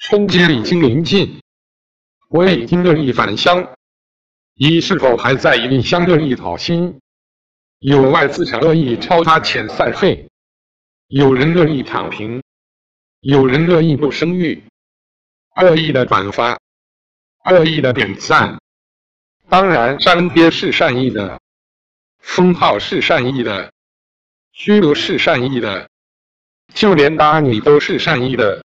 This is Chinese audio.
春节已经临近，我已经乐意返乡，你是否还在异乡乐意讨薪？有外资产乐意超发遣散费，有人乐意躺平，有人乐意不生育。恶意的转发，恶意的点赞，当然删贴是善意的，封号是善意的，虚留是善意的，就连打你都是善意的。